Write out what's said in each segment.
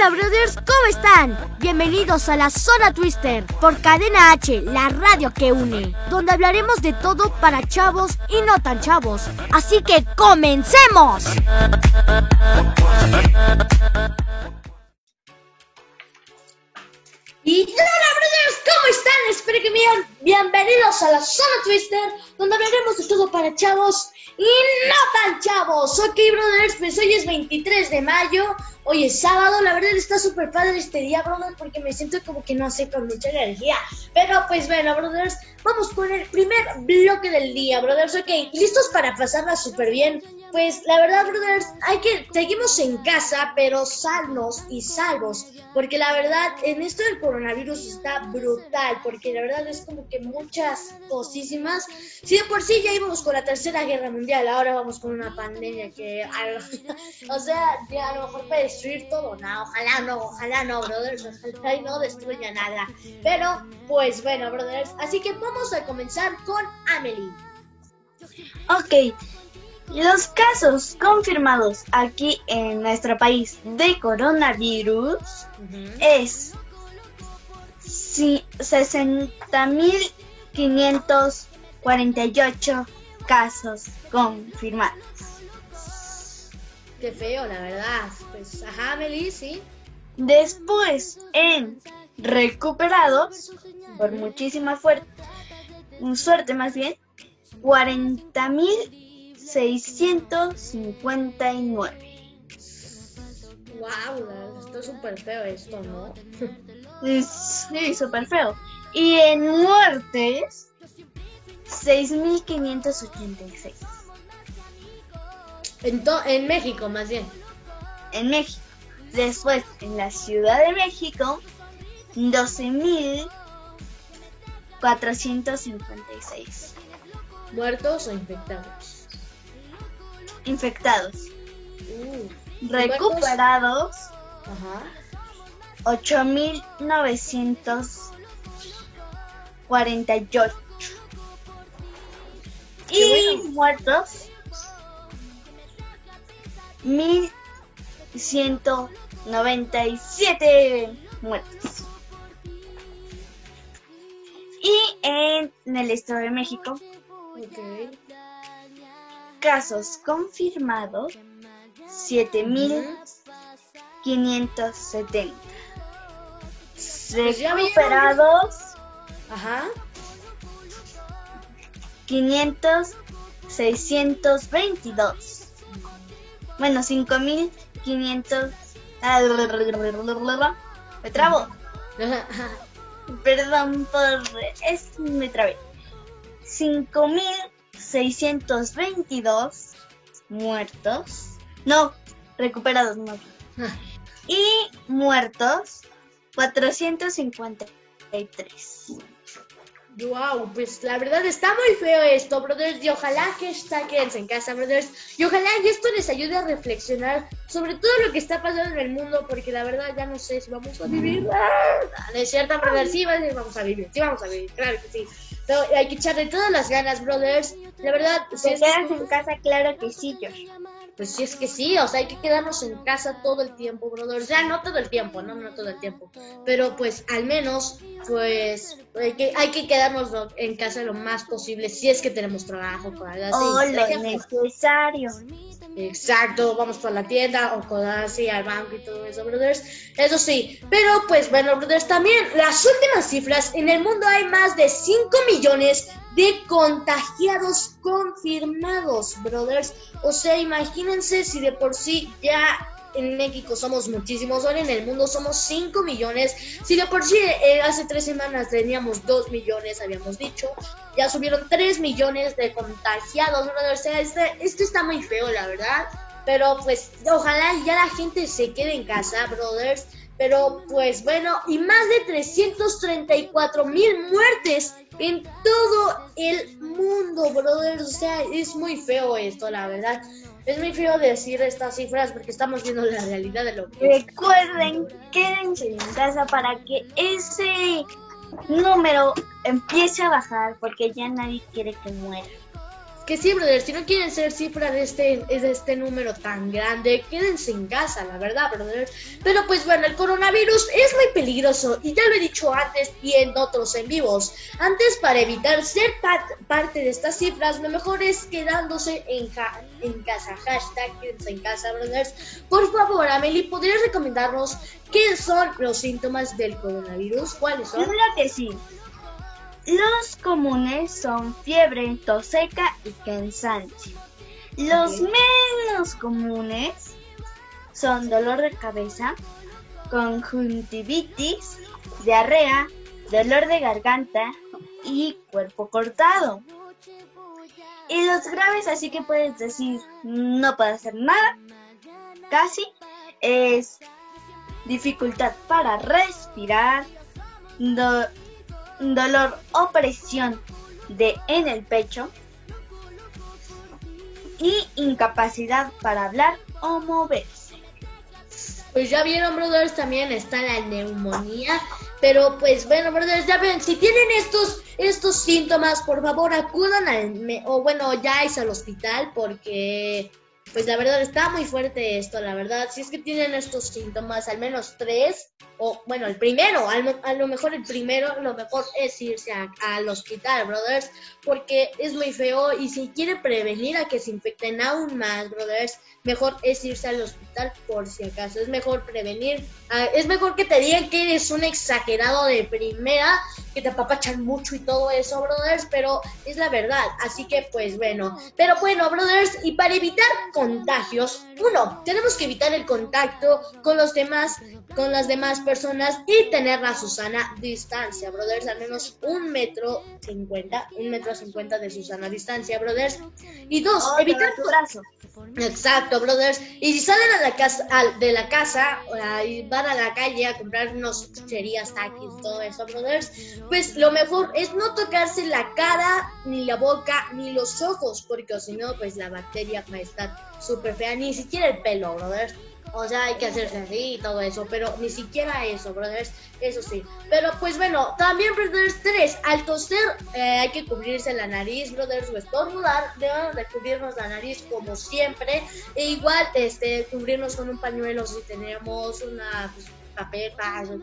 Hola brothers, ¿cómo están? Bienvenidos a la Zona Twister por Cadena H, la radio que une, donde hablaremos de todo para chavos y no tan chavos. Así que comencemos. Y hola brothers, ¿cómo están? Espero que bien. Bienvenidos a la Zona Twister, donde hablaremos de todo para chavos y no tan chavos. Ok brothers, pues hoy es 23 de mayo, hoy es sábado, la verdad está súper padre este día brothers, porque me siento como que no sé, con mucha energía. Pero pues bueno brothers, vamos con el primer bloque del día brothers, ok, listos para pasarla súper bien. Pues la verdad, brothers, hay que seguimos en casa, pero sanos y salvos, porque la verdad en esto del coronavirus está brutal, porque la verdad es como que muchas cosísimas. Si de por sí ya íbamos con la tercera guerra mundial, ahora vamos con una pandemia que, o sea, ya a lo mejor puede destruir todo, no, ojalá no, ojalá no, brothers, ojalá no destruya nada. Pero, pues bueno, brothers, así que vamos a comenzar con Amelie. Ok, los casos confirmados aquí en nuestro país de coronavirus es 60.548 casos confirmados. Qué feo, la verdad. Pues, ajá, Meli, sí. Después, en recuperados, por muchísima suerte, suerte más bien, 40.000 659. Wow, está súper feo esto, ¿no? sí, súper feo. Y en muertes, 6.586. En, en México, más bien. En México. Después, en la Ciudad de México, 12.456. ¿Muertos o infectados? Infectados. Recuperados. Ajá. 8.948. Y muertos. 1.197 muertos. Y en el Estado de México. Okay casos confirmados 7570. Recuperados Ajá. 500 622. Bueno, 5500 me trabo. Perdón por es me trabé. 5000 622 muertos. No, recuperados, no. Y muertos, 453. Wow, pues la verdad está muy feo esto, brothers, y ojalá que está quédense en casa, brothers, y ojalá y esto les ayude a reflexionar sobre todo lo que está pasando en el mundo, porque la verdad ya no sé si vamos a vivir. Ah, es cierto, brothers, sí vamos a vivir, sí vamos a vivir, claro que sí. Pero hay que echarle todas las ganas, brothers. La verdad, si es en casa, claro que sí, George. Pues sí, es que sí, o sea, hay que quedarnos en casa todo el tiempo, brothers. Ya no todo el tiempo, no, no todo el tiempo. Pero pues al menos, pues hay que, hay que quedarnos en casa lo más posible si es que tenemos trabajo, cosas así. Oh, lo necesario. Exacto, vamos por la tienda o cosas así, al banco y todo eso, brothers. Eso sí, pero pues bueno, brothers, también las últimas cifras, en el mundo hay más de 5 millones de contagiados confirmados, brothers. O sea, imagínense si de por sí ya en México somos muchísimos, ahora en el mundo somos 5 millones. Si de por sí eh, hace tres semanas teníamos 2 millones, habíamos dicho, ya subieron 3 millones de contagiados, brothers. O sea, este, esto está muy feo, la verdad. Pero pues ojalá ya la gente se quede en casa, brothers. Pero pues bueno, y más de 334 mil muertes en todo el mundo, brothers. O sea, es muy feo esto, la verdad. Es muy feo decir estas cifras porque estamos viendo la realidad de lo que Recuerden, quédense en casa para que ese número empiece a bajar porque ya nadie quiere que muera que sí, brother, si no quieren ser cifra de este, de este número tan grande, quédense en casa, la verdad, brother. Pero pues bueno, el coronavirus es muy peligroso y ya lo he dicho antes y en otros en vivos. Antes, para evitar ser parte de estas cifras, lo mejor es quedándose en, en casa. Hashtag quédense en casa, brothers. Por favor, Amelie, ¿podrías recomendarnos qué son los síntomas del coronavirus? ¿Cuáles son? Claro que sí. Los comunes son fiebre, tos seca y cansancio. Los menos comunes son dolor de cabeza, conjuntivitis, diarrea, dolor de garganta y cuerpo cortado. Y los graves, así que puedes decir, no puedo hacer nada, casi, es dificultad para respirar, dolor o presión de en el pecho y incapacidad para hablar o moverse. Pues ya vieron, brothers, también está la neumonía. Pero pues bueno, brothers, ya ven, si tienen estos, estos síntomas, por favor acudan al, o bueno, ya es al hospital porque pues la verdad está muy fuerte esto, la verdad. Si es que tienen estos síntomas, al menos tres, o bueno, el primero, a lo mejor el primero, lo mejor es irse al hospital, brothers, porque es muy feo y si quieren prevenir a que se infecten aún más, brothers, mejor es irse al hospital por si acaso. Es mejor prevenir. Es mejor que te digan que eres un exagerado de primera, que te apapachan mucho y todo eso, brothers, pero es la verdad. Así que, pues bueno. Pero bueno, brothers, y para evitar contagios, uno, tenemos que evitar el contacto con los demás, con las demás personas y tener la Susana distancia, brothers, al menos un metro cincuenta, un metro cincuenta de Susana distancia, brothers. Y dos, evitar tu brazo. Exacto, brothers. Y si salen a la casa, de la casa y van a la calle a comprar unos chucherías, taquis, todo eso, brothers, pues lo mejor es no tocarse la cara, ni la boca, ni los ojos, porque si no, pues la bacteria va a estar súper fea, ni siquiera el pelo, brothers. O sea, hay que hacerse así y todo eso, pero ni siquiera eso, brothers, eso sí. Pero pues bueno, también, brothers, tres, al toser eh, hay que cubrirse la nariz, brothers, o estornudar, debemos de cubrirnos la nariz como siempre. E igual, este, cubrirnos con un pañuelo si tenemos una... Pues, papel,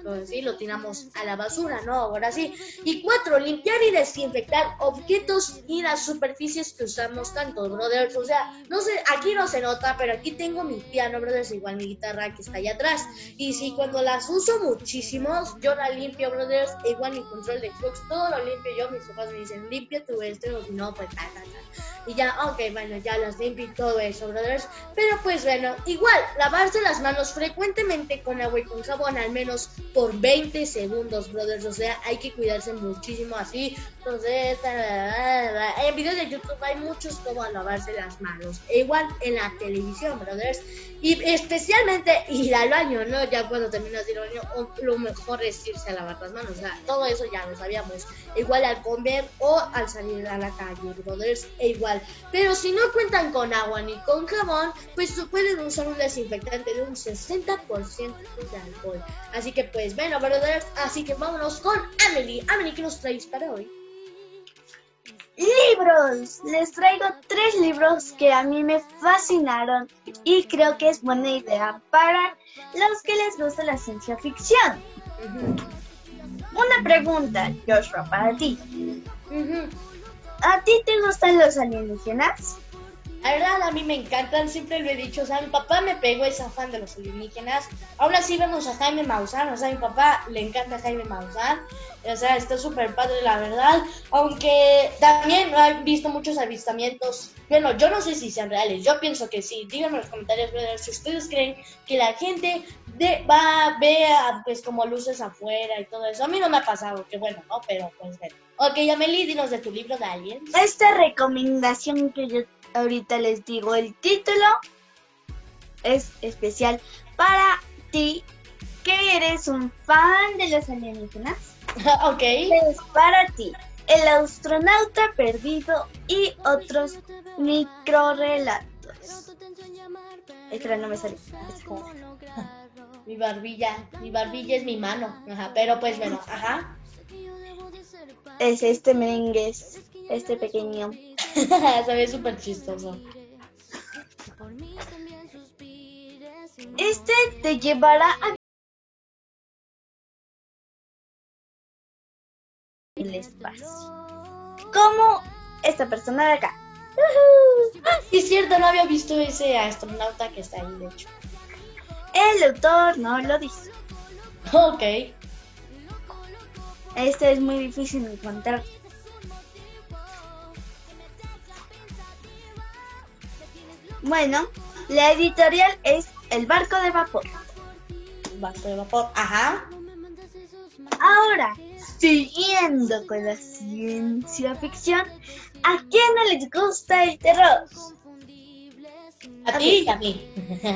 todo así, lo tiramos a la basura, ¿no? Ahora sí. Y cuatro, limpiar y desinfectar objetos y las superficies que usamos tanto, brothers. O sea, no sé, aquí no se nota, pero aquí tengo mi piano, brothers, igual mi guitarra que está allá atrás. Y si cuando las uso muchísimo, yo la limpio, brothers, igual mi control de Xbox, todo lo limpio yo, mis papás me dicen, limpia tu este, o si no, pues ta, ta, ta. Y ya, ok, bueno, ya las limpio y todo eso, brothers. Pero pues bueno, igual, lavarse las manos frecuentemente con agua y con jabón al menos por 20 segundos, brothers. O sea, hay que cuidarse muchísimo así. En videos de YouTube hay muchos como lavarse las manos. E igual en la televisión, brothers. Y especialmente ir al baño, ¿no? Ya cuando terminas de ir al baño, lo mejor es irse a lavar las manos. O sea, todo eso ya lo sabíamos. Igual al comer o al salir a la calle, brothers. E igual. Pero si no cuentan con agua ni con jabón, pues pueden usar un desinfectante de un 60% de alcohol. Así que pues bueno, brothers, así que vámonos con Amelie. Amelie, ¿qué nos traes para hoy? Libros. Les traigo tres libros que a mí me fascinaron y creo que es buena idea para los que les gusta la ciencia ficción. Una pregunta, Joshua, para ti. ¿A ti te gustan los alienígenas? La verdad, a mí me encantan, siempre lo he dicho. O sea, mi papá me pegó esa fan de los alienígenas. Ahora sí vemos a Jaime Maussan. O sea, a mi papá le encanta Jaime Maussan. O sea, está súper padre, la verdad. Aunque también he visto muchos avistamientos. Bueno, yo no sé si sean reales. Yo pienso que sí. Díganme en los comentarios, si ustedes creen que la gente de, va a ver pues como luces afuera y todo eso. A mí no me ha pasado, que bueno, ¿no? Pero pues bueno. Ok, Yameli, dinos de tu libro de aliens. Esta recomendación que yo ahorita les digo el título. Es especial para ti que eres un fan de los alienígenas. ok. Es para ti. El astronauta perdido y otros microrelatos. Espera, no me sale. Mi barbilla, mi barbilla es mi mano. Ajá, pero pues bueno, ajá. Es este merengue, este pequeño. Se ve súper chistoso. Este te llevará a el espacio. Como esta persona de acá. Sí, es cierto, no había visto ese astronauta que está ahí, de hecho. El autor no lo dice. Ok. Este es muy difícil de encontrar. Bueno, la editorial es El Barco de Vapor. Barco de vapor, ajá. Ahora, siguiendo con la ciencia ficción, ¿a quién no les gusta el terror? A ti y a mí.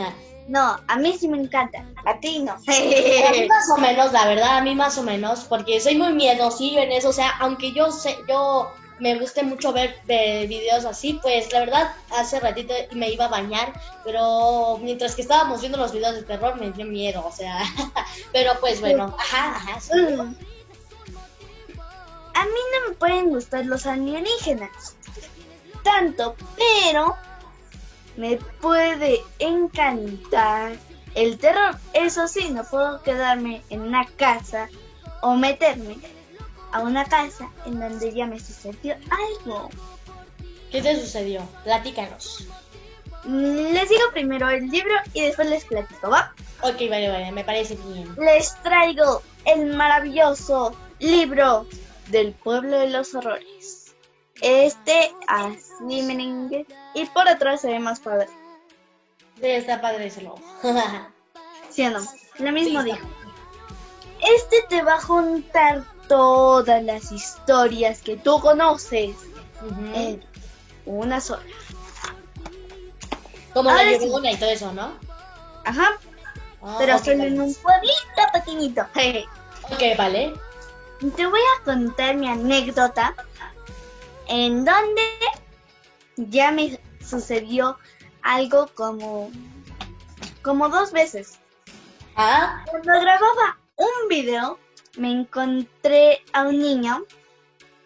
No, a mí sí me encanta, a ti no. A mí más o menos, la verdad, a mí más o menos, porque soy muy miedosillo en eso, o sea, aunque yo sé, yo me guste mucho ver eh, videos así, pues la verdad, hace ratito me iba a bañar, pero mientras que estábamos viendo los videos de terror me dio miedo, o sea, pero pues bueno, ajá, ajá, sí. Mm. A mí no me pueden gustar los alienígenas. Tanto, pero me puede encantar el terror. Eso sí, no puedo quedarme en una casa o meterme a una casa en donde ya me sucedió algo. ¿Qué te sucedió? Platícanos. Les digo primero el libro y después les platico, ¿va? Ok, vale, vale, me parece bien. Les traigo el maravilloso libro del pueblo de los horrores. Este así merengue y por atrás se ve más padre. Sí, está padre ese logo. ¿Sí o no? Lo mismo Sí, dijo. Este te va a juntar todas las historias que tú conoces en una sola. Como la sí. llorona y todo eso, ¿no? Ajá, Ah, pero solo en un pueblito pequeñito. Ok, vale. Te voy a contar mi anécdota en donde ya me sucedió algo como como dos veces. Ah, Cuando grababa un video me encontré a un niño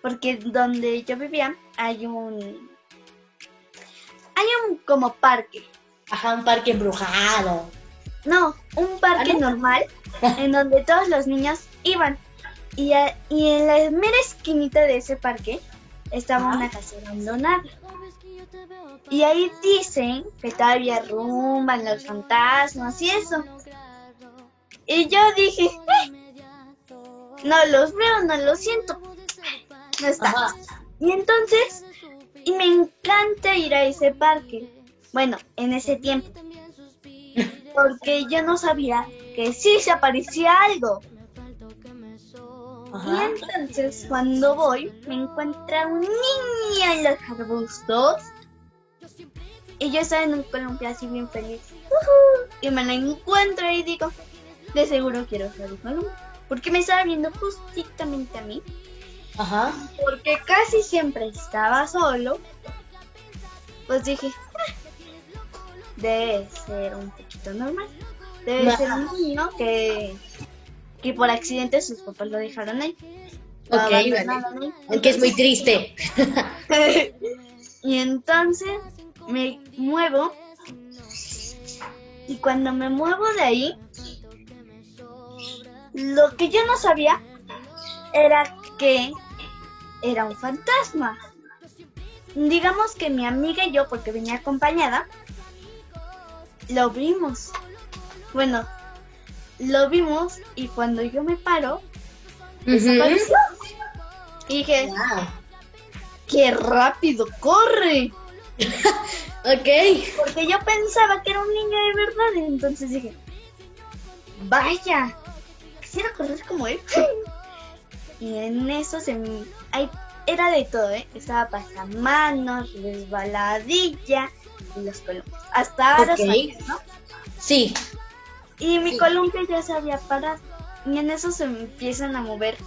porque donde yo vivía hay un hay un como parque. ajá, un parque embrujado. No, un parque ¿Ah, no? normal en donde todos los niños iban. Y, a- y en la mera esquinita de ese parque estaba una casa abandonada. Y ahí dicen que todavía rumban los fantasmas y eso. Y yo dije, "Eh, no los veo, no los siento. No está. Ajá. Y entonces, y me encanta ir a ese parque. Bueno, en ese tiempo. Porque yo no sabía que sí se aparecía algo. Y entonces cuando voy me encuentra un niño en los arbustos. Y yo estaba en un columpio así bien feliz. Y me la encuentro y digo, de seguro quiero ser un columpio. Porque me estaba viendo justamente a mí. Ajá. Porque casi siempre estaba solo. Pues dije, "Ah, debe ser un poquito normal. Debe Ajá. ser un niño que, que por accidente sus papás lo dejaron ahí. Ok, abandonaron ahí. Aunque es muy triste. y entonces me muevo. Y cuando me muevo de ahí, lo que yo no sabía era que era un fantasma. Digamos que mi amiga y yo, porque venía acompañada, lo vimos. Bueno, lo vimos y cuando yo me paro, desapareció. Y dije, Wow. ¡qué rápido corre! Ok. Porque yo pensaba que era un niño de verdad. Y entonces dije, vaya, quisiera correr como él. Y en eso se me... ay, era de todo, ¿eh? Estaba pasamanos, resbaladilla y los columpios. Hasta ahora Ok. sabes, ¿no? Sí. Y mi Sí. columpio ya se había parado. Y en eso se empiezan a mover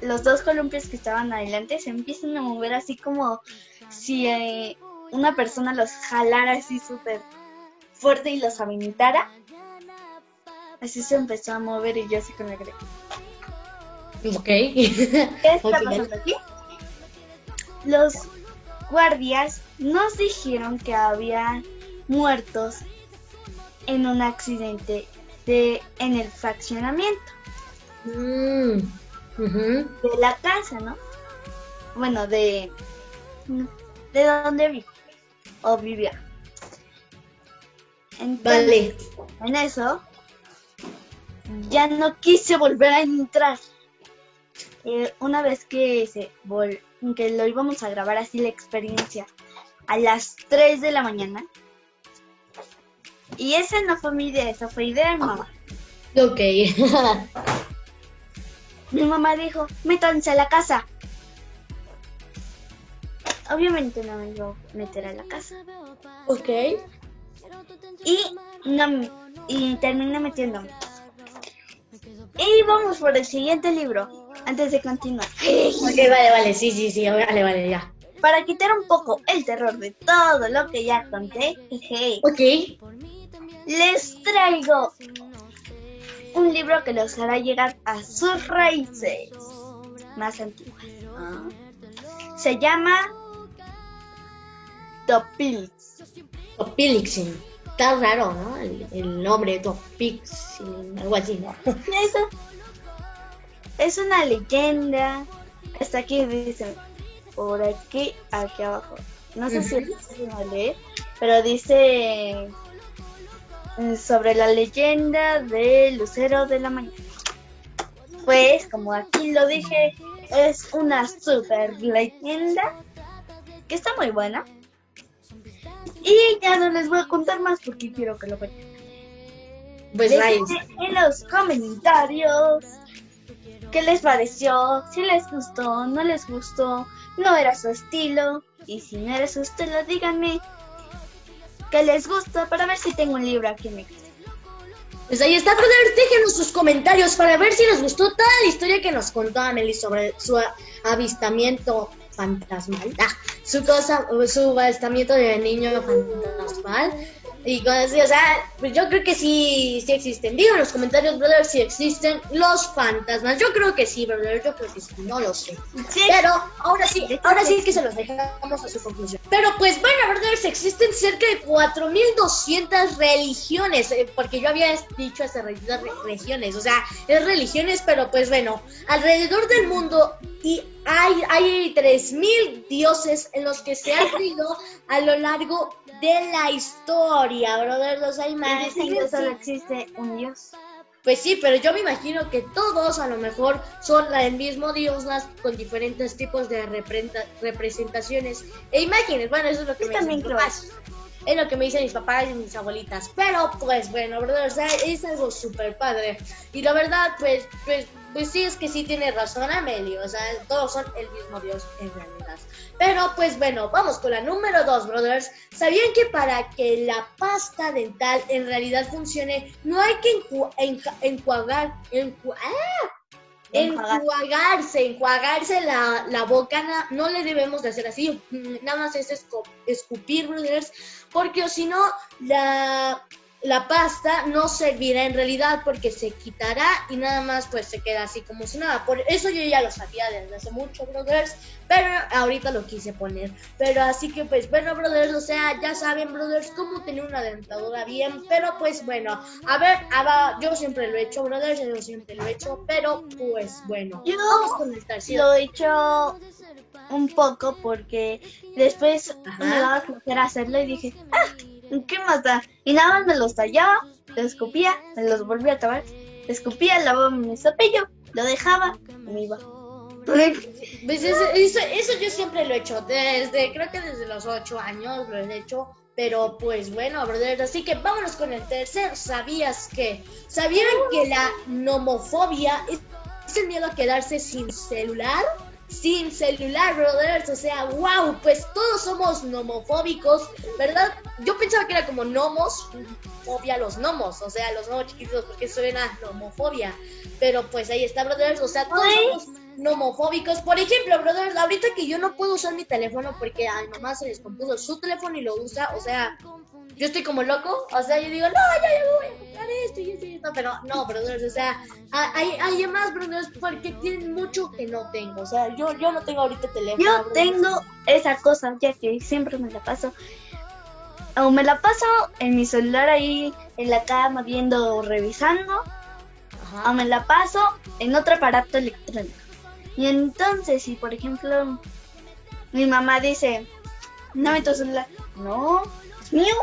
los dos columpios que estaban adelante se empiezan a mover así como si eh, una persona los jalara así súper fuerte y los aventara. Así se empezó a mover y yo así con la cara. Ok. ¿Qué está pasando aquí? Los guardias nos dijeron que había muertos en un accidente de en el fraccionamiento Mm, de la casa, ¿no? Bueno, de de donde vivo o vivía. Entonces, Vale. en eso ya no quise volver a entrar. Eh, una vez que se vol- que lo íbamos a grabar así la experiencia a las 3 de la mañana. Y esa no fue mi idea, esa fue idea de mamá. Ok. Mi mamá dijo, métanse a la casa. Obviamente no me iba a meter a la casa. ok. Y, no, y terminé metiéndome. Y vamos por el siguiente libro, antes de continuar. Ok, vale, vale. Sí, sí, sí. Vale, vale, ya. Para quitar un poco el terror de todo lo que ya conté, jeje, Ok. les traigo un libro que los hará llegar a sus raíces más antiguas. Ah. Se llama Topilix. Topilixin. Está raro, ¿no? El, el nombre Topixin, algo así, ¿no? Eso es una leyenda. Hasta aquí dice, por aquí, aquí abajo. No sé si lo va a leer, pero dice mm, sobre la leyenda del lucero de la mañana. Pues, como aquí lo dije, es una super leyenda que está muy buena. Y ya no les voy a contar más porque quiero que lo vean. Pues en los comentarios qué les pareció, si les gustó, no les gustó, no era su estilo. Y si no era su estilo, díganme qué les gusta para ver si tengo un libro aquí en mi casa. Pues ahí está, brothers. Déjenos sus comentarios para ver si les gustó toda la historia que nos contó Amelie sobre su avistamiento fantasmal. Ah, su cosa, su avistamiento de niño fantasmal. Y cosas así, o sea, pues yo creo que sí, sí existen. Digan en los comentarios, brothers, si existen los fantasmas. Yo creo que sí, brothers, yo creo que sí, no lo sé. Sí. Pero ahora sí, ahora sí que se los dejamos a su conclusión. Pero pues bueno, brothers, existen cerca de 4200 religiones, eh, porque yo había dicho hasta re- re- regiones, o sea, es religiones, pero pues bueno, alrededor del mundo y hay hay 3000 dioses en los que se han creído a lo largo de la historia, brothers, o sea, imagínense. solo existe un dios. Pues sí, pero yo me imagino que todos a lo mejor son la- el mismo Dios, las con diferentes tipos de representaciones e imágenes. Bueno, eso es lo que Yo me dicen mis papás. Es lo que me dicen mis papás y mis abuelitas. Pero pues bueno, ¿verdad? O sea, es algo súper padre. Y la verdad, pues, pues, pues sí, es que sí tiene razón Amelio. O sea, todos son el mismo Dios en realidad. Pero pues bueno, vamos con la número dos, brothers. ¿Sabían que para que la pasta dental en realidad funcione, no hay que enju- enja- enjuagar, enju- ¡ah! Enjuagar. enjuagarse, enjuagarse la, la boca, na- no le debemos de hacer así, nada más es escupir, brothers, porque o si no, la, la pasta no servirá en realidad porque se quitará y nada más pues se queda así como si nada. Por eso yo ya lo sabía desde hace mucho, brothers, pero ahorita lo quise poner. Pero así que pues bueno, brothers, o sea, ya saben, brothers, cómo tener una dentadura bien, pero pues bueno, a ver, ahora, yo siempre lo he hecho, brothers, yo siempre lo he hecho, pero pues bueno, Yo vamos con el. Lo he hecho un poco porque después Ajá. me daba flojera hacerlo y dije, ah, ¿qué más da? Y nada más me los tallaba, los escupía, me los volvía a tabar, escupía, lavaba mi cepillo, lo dejaba y me iba. Pues eso, yo siempre lo he hecho, desde, creo que desde los ocho años lo he hecho, pero pues bueno, brother, así que vámonos con el tercer, ¿sabías que? ¿Sabían que la nomofobia es el miedo a quedarse sin celular? Sin celular, brothers, o sea, wow, pues todos somos nomofóbicos, ¿verdad? Yo pensaba que era como nomos, fobia a los gnomos, o sea, los gnomos chiquitos, porque suena nomofobia, pero pues ahí está, brothers, o sea, todos Ay. somos nomofóbicos. Por ejemplo, brothers, ahorita que yo no puedo usar mi teléfono porque a mi mamá se descompuso su teléfono y lo usa, o sea, yo estoy como loco, o sea, yo digo, no, ya, ya voy a comprar esto y esto y esto, pero no, brothers, o sea, hay, hay más, brothers, porque tienen mucho que no tengo, o sea, yo, yo no tengo ahorita teléfono. Yo tengo esa cosa, ya que siempre me la paso, o me la paso en mi celular ahí en la cama viendo, revisando, o me la paso en otro aparato electrónico. Y entonces, si por ejemplo mi mamá dice, no me tu celular, no, es mío,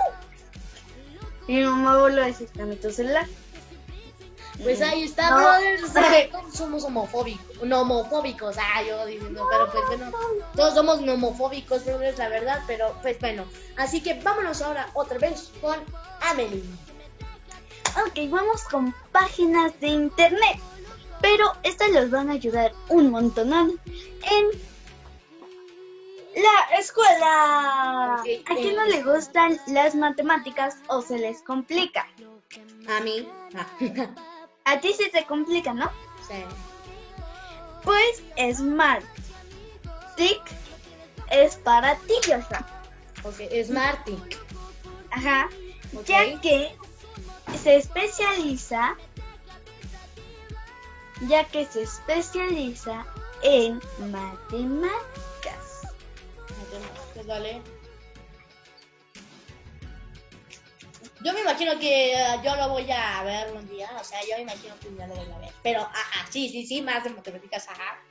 y mi mamá vuelve a decir, dame tu celular. Pues ahí está, brothers. somos homofóbicos, no homofóbicos, ah, yo diciendo, pero pues bueno, todos somos homofóbicos, brothers, la verdad, pero pues bueno. Así que vámonos ahora otra vez con Amelie. Ok, vamos con páginas de internet, pero estas los van a ayudar un montón en la escuela. ¿A quién no le gustan las matemáticas o se les complica? A mí. A ti sí te complica, ¿no? Sí. Pues Smart Tick es para ti, Joshua. Ok, Smart Tick. Ajá. Ya que se especializa ya que se especializa en matemáticas. Yo me imagino que eh, yo lo voy a ver un día, o sea, yo me imagino que ya lo voy a ver. Pero, ajá, sí, sí, sí, más de matemáticas, ajá.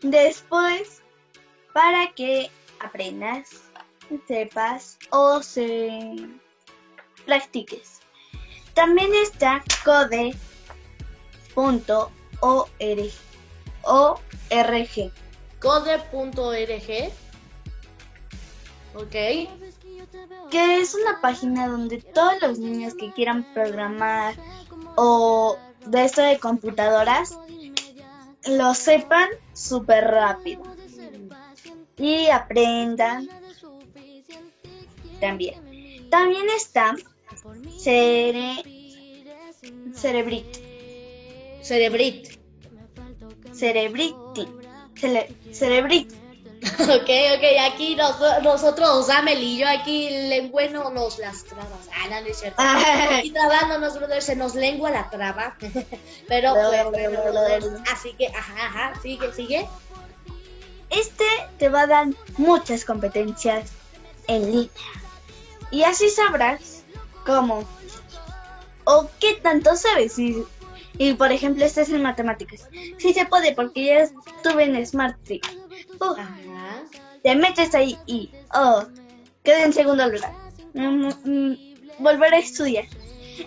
Después, para que aprendas, sepas o se practiques. También está code.org. Code.org. Ok. Que es una página donde todos los niños que quieran programar o de esto de computadoras lo sepan súper rápido. Y aprendan también. También está Cere... Cerebrit. Cerebrit. Cerebrit. Cerebrit ok, ok, aquí nos, nosotros, Amel y yo aquí lengüeno nos las trabas. Ah, no, no es cierto. Aquí trabándonos, brother, se nos lengua la traba. Pero, pues, así que, ajá, ajá, sigue, sigue. Este te va a dar muchas competencias en línea. Y así sabrás cómo o qué tanto sabes. Y, y por ejemplo, este es en matemáticas. Sí se puede porque ya estuve en Smart te metes ahí y, oh, quedé en segundo lugar. Mm, mm, volver a estudiar.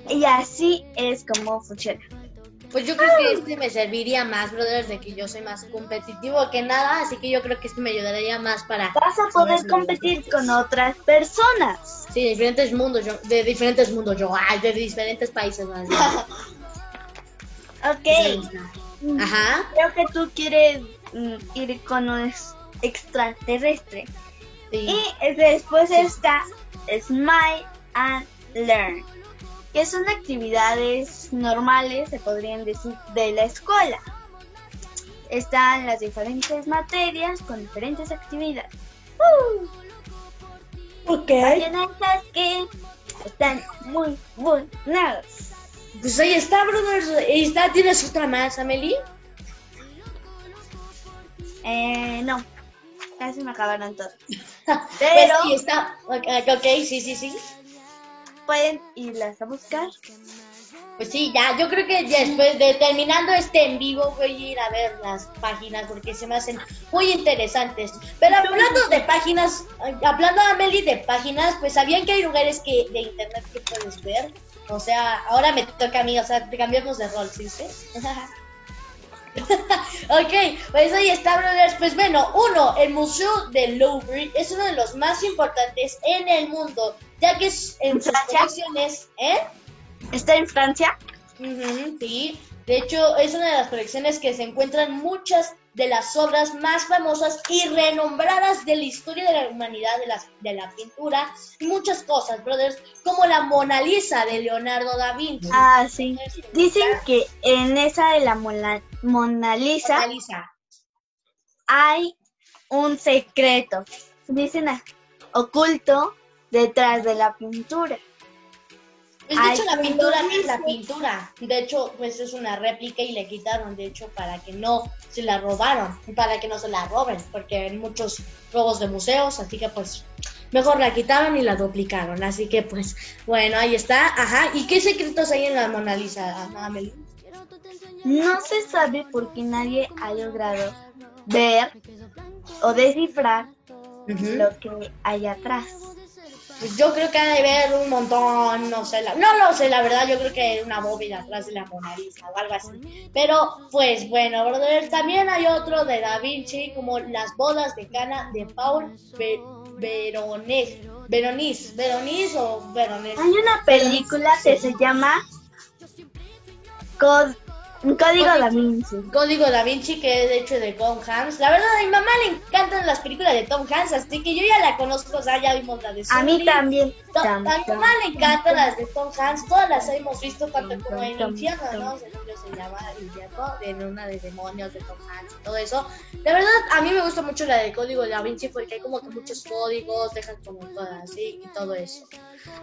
Y así es como funciona. Pues yo creo que este me serviría más, brothers, de que yo soy más competitivo que nada, así que yo creo que este me ayudaría más para... Vas a poder competir con otras personas. Sí, de diferentes mundos, yo, de diferentes mundos, yo, ay, de diferentes países más. ok. Ajá. Creo que tú quieres mm, ir con un extraterrestre. Y después está Smile and Learn, que son actividades normales, se podrían decir, de la escuela. Están las diferentes materias con diferentes actividades. Uh. Ok. que están muy buenas. Pues ahí está, brothers. Ahí está. ¿Tienes otra más, Amelie? Eh, no. Casi me acabaron todos. Pero. Pues está. ok, sí, sí, sí. Pueden irlas a buscar. Pues sí, ya, yo creo que después de terminando este en vivo voy a ir a ver las páginas porque se me hacen muy interesantes. Pero hablando de páginas, hablando a Meli de páginas, pues sabían que hay lugares que de internet que puedes ver. O sea, ahora me toca a mí, o sea, cambiamos de rol, ¿sí? ¿sí? ok, pues ahí está, brothers. Pues bueno, uno, el Museo de Louvre es uno de los más importantes en el mundo, ya que es en sus colecciones, ¿eh? ¿Está en Francia? sí. De hecho, es una de las colecciones que se encuentran muchas de las obras más famosas y renombradas de la historia de la humanidad, de, las, de la pintura y muchas cosas, brothers, como la Mona Lisa de Leonardo da Vinci. Ah, sí. Dicen que en esa de la Mona, Mona Lisa, hay un secreto, dicen oculto detrás de la pintura. Pues de hecho la pintura es la pintura. De hecho, pues es una réplica y le quitaron, de hecho, para que no la robaron, para que no se la roben, porque hay muchos robos de museos, así que pues mejor la quitaron y la duplicaron. Así que pues, bueno, ahí está. Ajá. ¿Y qué secretos hay en la Mona Lisa, No se sabe por qué nadie ha logrado ver o descifrar lo que hay atrás. Pues yo creo que ha de haber un montón, no sé, no lo sé, la verdad, yo creo que hay una bóveda atrás de la Mona Lisa o algo así. Pero, pues bueno, brother, también hay otro de Da Vinci, como Las bodas de Cana de Paul Veronese. Veronese, Veronese o Veronese. Hay una película que se llama un código Da Vinci. Código Da Vinci, que es de hecho de Tom Hanks. La verdad, a mi mamá le encantan las películas de Tom Hanks, así que yo ya la conozco, o sea, ya vimos la de A mí también. a mi mamá le encantan las de Tom Hanks, todas las hemos visto, tanto como en Infierno, ¿no? Se llama Infierno, en una de demonios de Tom Hanks y todo eso. La verdad, a mí me gusta mucho la de Código Da Vinci porque hay como que muchos códigos, dejan como todas así y todo eso.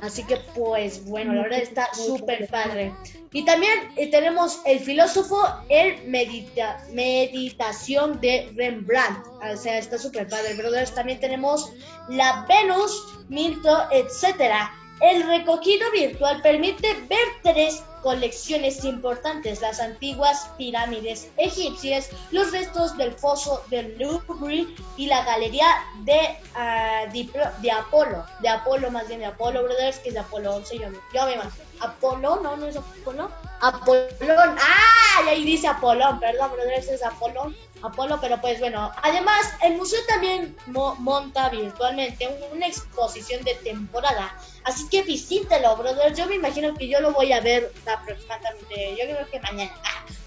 Así que, pues bueno, la verdad está súper padre. Y también eh, tenemos el filósofo, el medita meditación de Rembrandt. O sea, está súper padre, brothers. También tenemos la Venus, Milton, etcétera. El recogido virtual permite ver tres colecciones importantes, las antiguas pirámides egipcias, los restos del foso del Louvre y la galería de, uh, de, Apolo, de Apolo más bien de Apolo Brothers, que es de Apolo 11, yo, yo me imagino. Apolo, no, no es Apolo. Apolón, ah, ahí dice Apolón, perdón, brothers, es Apolón Apolo, pero pues bueno, además el museo también monta virtualmente una exposición de temporada, así que visítelo, brother. Yo me imagino que yo lo voy a ver aproximadamente, yo creo que mañana,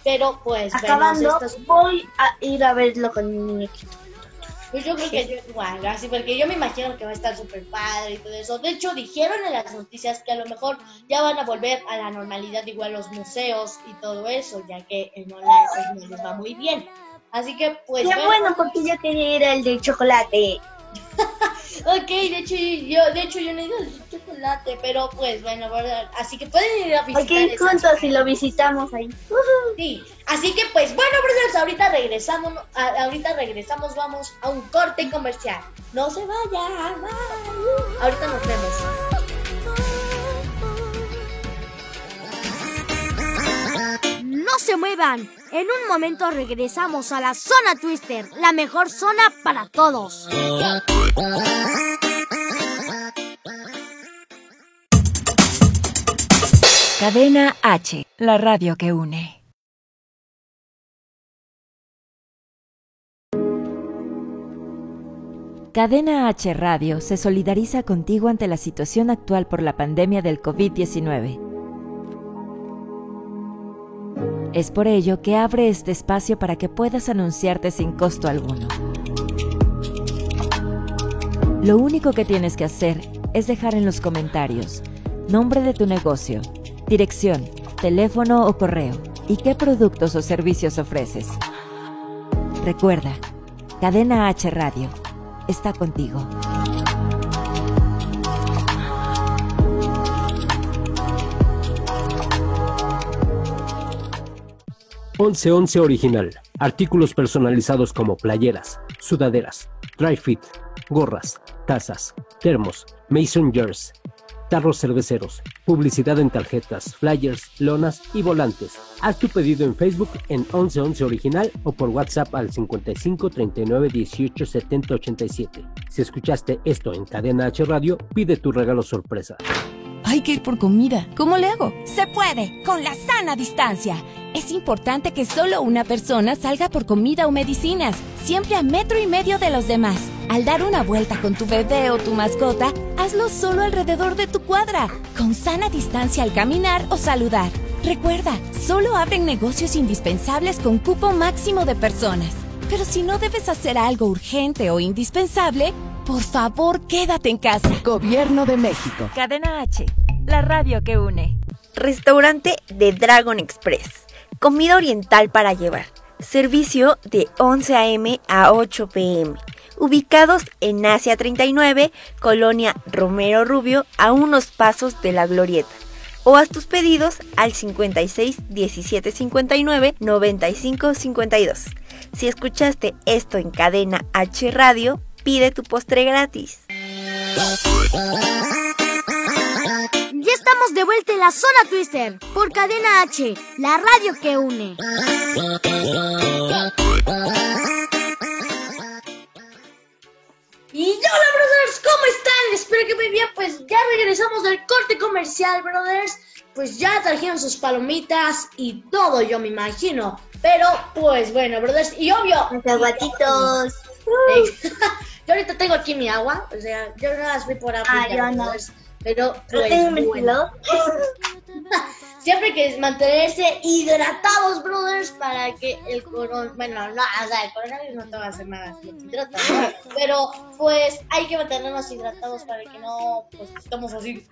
pero pues acabando voy a ir a verlo con mi muñequito. Pues yo creo que yo igual, así porque yo me imagino que va a estar súper padre y todo eso. De hecho, dijeron en las noticias que a lo mejor ya van a volver a la normalidad igual los museos y todo eso, ya que en online pues, no les va muy bien. Así que pues... Qué bueno, porque yo quería ir al de chocolate. ok, de hecho yo, de hecho yo no he ido al chocolate, pero pues bueno, así que pueden ir a visitar. Ok, juntos y lo visitamos ahí. Sí, así que pues bueno, brothers, ahorita regresamos, ahorita regresamos, vamos a un corte comercial. No se vayan, ahorita nos vemos. No se muevan. En un momento regresamos a la zona Twister, la mejor zona para todos. Cadena H, la radio que une. Cadena H Radio se solidariza contigo ante la situación actual por la pandemia del COVID-19 es por ello que abre este espacio para que puedas anunciarte sin costo alguno. Lo único que tienes que hacer es dejar en los comentarios nombre de tu negocio, dirección, teléfono o correo y qué productos o servicios ofreces. Recuerda, Cadena H Radio está contigo. 1111 Original. Artículos personalizados como playeras, sudaderas, dry fit, gorras, tazas, termos, mason jars, tarros cerveceros, publicidad en tarjetas, flyers, lonas y volantes. Haz tu pedido en Facebook en 1111 Original o por WhatsApp al 55 39 18 70 87. Si escuchaste esto en Cadena H Radio, pide tu regalo sorpresa. Hay que ir por comida. ¿Cómo le hago? Se puede, con la sana distancia. Es importante que solo una persona salga por comida o medicinas, siempre a metro y medio de los demás. Al dar una vuelta con tu bebé o tu mascota, hazlo solo alrededor de tu cuadra, con sana distancia al caminar o saludar. Recuerda, solo abren negocios indispensables con cupo máximo de personas. Pero si no debes hacer algo urgente o indispensable, por favor quédate en casa. Gobierno de México. Cadena H, la radio que une. Restaurante de Dragon Express. Comida oriental para llevar. Servicio de 11 a.m. a 8 p.m. Ubicados en Asia 39, Colonia Romero Rubio, a unos pasos de la Glorieta. O haz tus pedidos al 56 17 59 95 52. Si escuchaste esto en cadena H Radio, pide tu postre gratis. Ya estamos de vuelta en la zona Twister por Cadena H, la radio que une. Y hola brothers, ¿cómo están? Espero que muy bien, pues ya regresamos del corte comercial, brothers. Pues ya trajeron sus palomitas y todo, yo me imagino. Pero pues bueno, brothers, y obvio. Los aguatitos. yo ahorita tengo aquí mi agua, o sea, yo no las fui por agua. Ah, yo no. Pero ¿No pues tengo mi bueno. Siempre hay que mantenerse hidratados, brothers, para que el coronavirus, bueno, no, o sea, el coronavirus no te va a hacer nada si te hidratas. Pero, pues, hay que mantenernos hidratados para que no, pues, estemos así,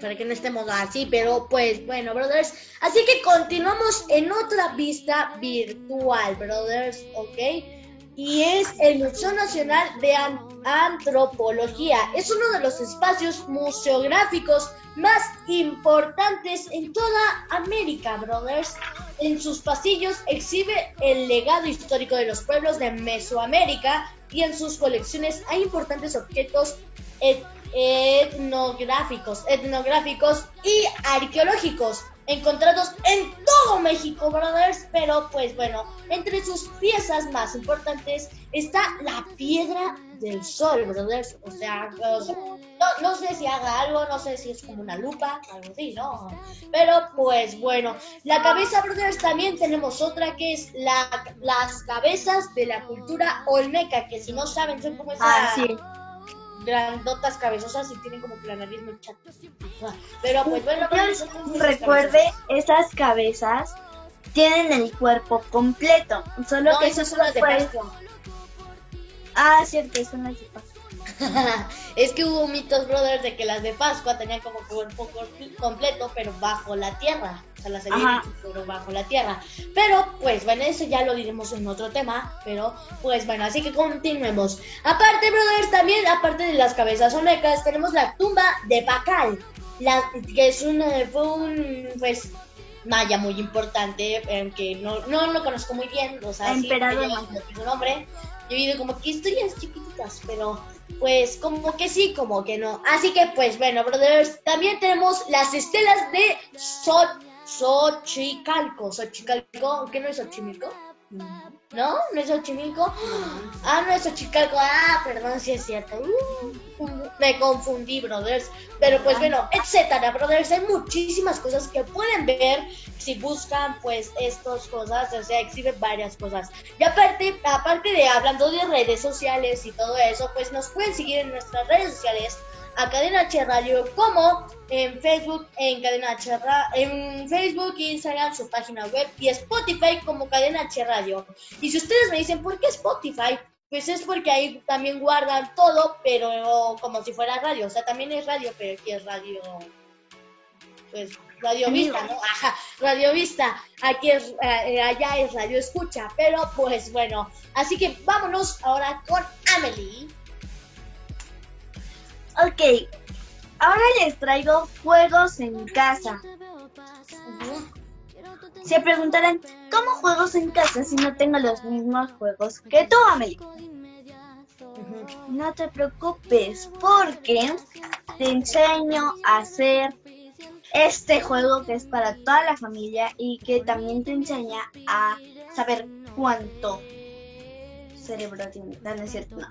para que no estemos así, pero, pues, bueno, brothers, así que continuamos en otra vista virtual, brothers, ¿ok? y es el Museo Nacional de An- Antropología. Es uno de los espacios museográficos más importantes en toda América, brothers. En sus pasillos exhibe el legado histórico de los pueblos de Mesoamérica y en sus colecciones hay importantes objetos et- etnográficos, etnográficos y arqueológicos encontrados en todo México, brothers. Pero pues bueno, entre sus piezas más importantes está la piedra del sol, brothers. O sea, los- no, no sé si haga algo, no sé si es como una lupa, algo así, ¿no? Pero pues bueno, la cabeza, brothers, también tenemos otra que es la, las cabezas de la cultura olmeca, que si no saben son como esas Ah, sí. grandotas cabezosas y tienen como que la nariz muy chata. Pero pues bueno, brothers, Recuerde, cabezas. esas cabezas tienen el cuerpo completo. Solo No, que sus son las de Pascua. Ah, cierto, son las de Pascua. es que hubo mitos, brothers, de que las de Pascua tenían como cuerpo completo, pero bajo la tierra. O sea, las hecho, pero bajo la tierra. Pero, pues, bueno, eso ya lo diremos en otro tema. Pero, pues, bueno, así que continuemos. Aparte, brothers, también, aparte de las cabezas olmecas, tenemos la tumba de Pacal. La, que es un, eh, fue un, pues, maya muy importante, eh, que no, no lo conozco muy bien. O sea, sí, su nombre. Yo oído como que historias chiquititas, pero pues como que sí, como que no. Así que pues bueno, brothers, también tenemos las estelas de So- Xochicalco. Xochicalco, ¿qué no es Xochimilco? ¿No? ¿No es Xochimilco? Ah, no es Xochicalco. Ah, perdón, sí es cierto. Uh, me confundí, brothers. Pero pues bueno, etcétera, brothers. Hay muchísimas cosas que pueden ver si buscan pues estas cosas. O sea, exhiben varias cosas. Y aparte, aparte de hablando de redes sociales y todo eso, pues nos pueden seguir en nuestras redes sociales a Cadena H Radio como en Facebook, en Cadena H Ra- en Facebook, Instagram, su página web y Spotify como Cadena H Radio. Y si ustedes me dicen, ¿por qué Spotify? Pues es porque ahí también guardan todo, pero como si fuera radio. O sea, también es radio, pero aquí es radio. Pues Radio Vista, ¿no? Ajá, Radio Vista. Aquí es, eh, allá es Radio Escucha. Pero pues bueno. Así que vámonos ahora con Amelie. Ok, ahora les traigo juegos en casa. Se preguntarán, ¿cómo juegos en casa si no tengo los mismos juegos que tú, Amelie? No te preocupes, porque te enseño a hacer este juego que es para toda la familia y que también te enseña a saber cuánto cerebro tienes. No, no es cierto, no.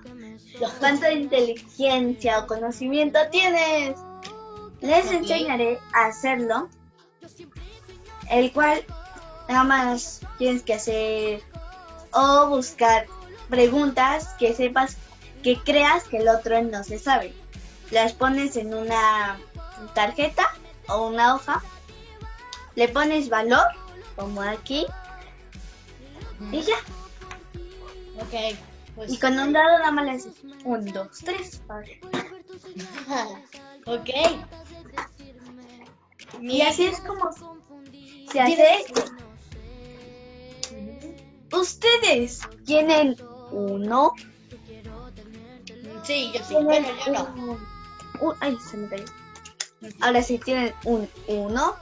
Cuánta inteligencia o conocimiento tienes. Les enseñaré a hacerlo, el cual nada más tienes que hacer o buscar preguntas que sepas que creas que el otro no se sabe. Las pones en una tarjeta o una hoja, le pones valor, como aquí, y ya. Ok. Pues, y con un dado nada más le haces 1, 2, 3. ok. Y así es como se hace. ¿Ustedes tienen uno? Sí, yo sí. ¿Tienen Bueno, yo no. un- un- ay, se me cayó. Ahora sí tienen un uno.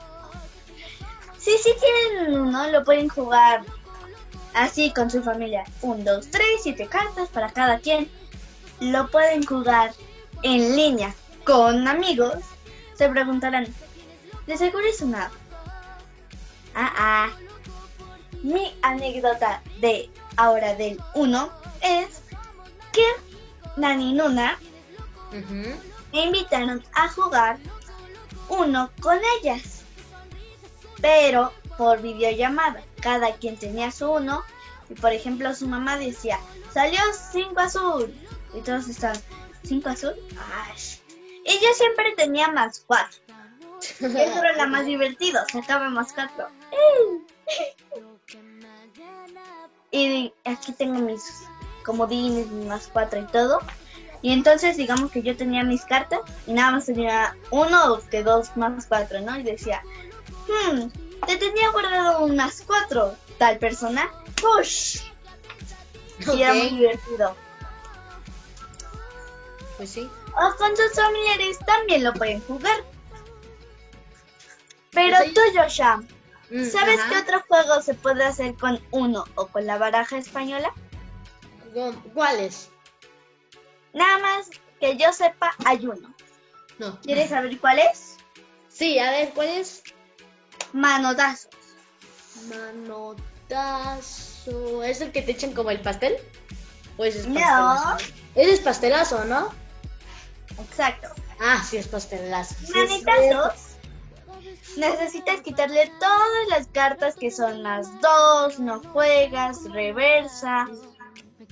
Sí, sí tienen uno, lo pueden jugar así con su familia. Un, dos, tres, siete cartas para cada quien. Lo pueden jugar en línea con amigos. Se preguntarán, ¿de seguro es una? Ah, ah. Mi anécdota de ahora del 1 es que Nani Nuna me invitaron a jugar uno con ellas, pero por videollamada. Cada quien tenía su uno y por ejemplo su mamá decía, salió 5 azul y todos estaban, ¿5 azul? Ay. Y yo siempre tenía más 4. Eso era lo más divertido, sacaba más 4. Y aquí tengo mis comodines, más 4 y todo. Y entonces digamos que yo tenía mis cartas y nada más tenía uno que dos más cuatro, ¿no? Y decía, hmm, te tenía guardado un más cuatro, tal persona, push. Y era muy divertido. Pues sí. O con sus familiares también lo pueden jugar. Pero Pues tú, Joshua, Mm, ¿sabes ajá. qué otro juego se puede hacer con uno o con la baraja española? ¿Cu- ¿Cuáles? Nada más que yo sepa, hay uno. No. ¿Quieres saber cuál es? Sí, a ver, ¿cuál es? Manotazos. Manotazo. ¿Es el que te echan como el pastel? ¿O ese es No. pastelazo? Ese es pastelazo, ¿no? Exacto. Ah, sí, es pastelazo. Sí, Manetazos. Necesitas quitarle todas las cartas que son más dos, no juegas, reversa.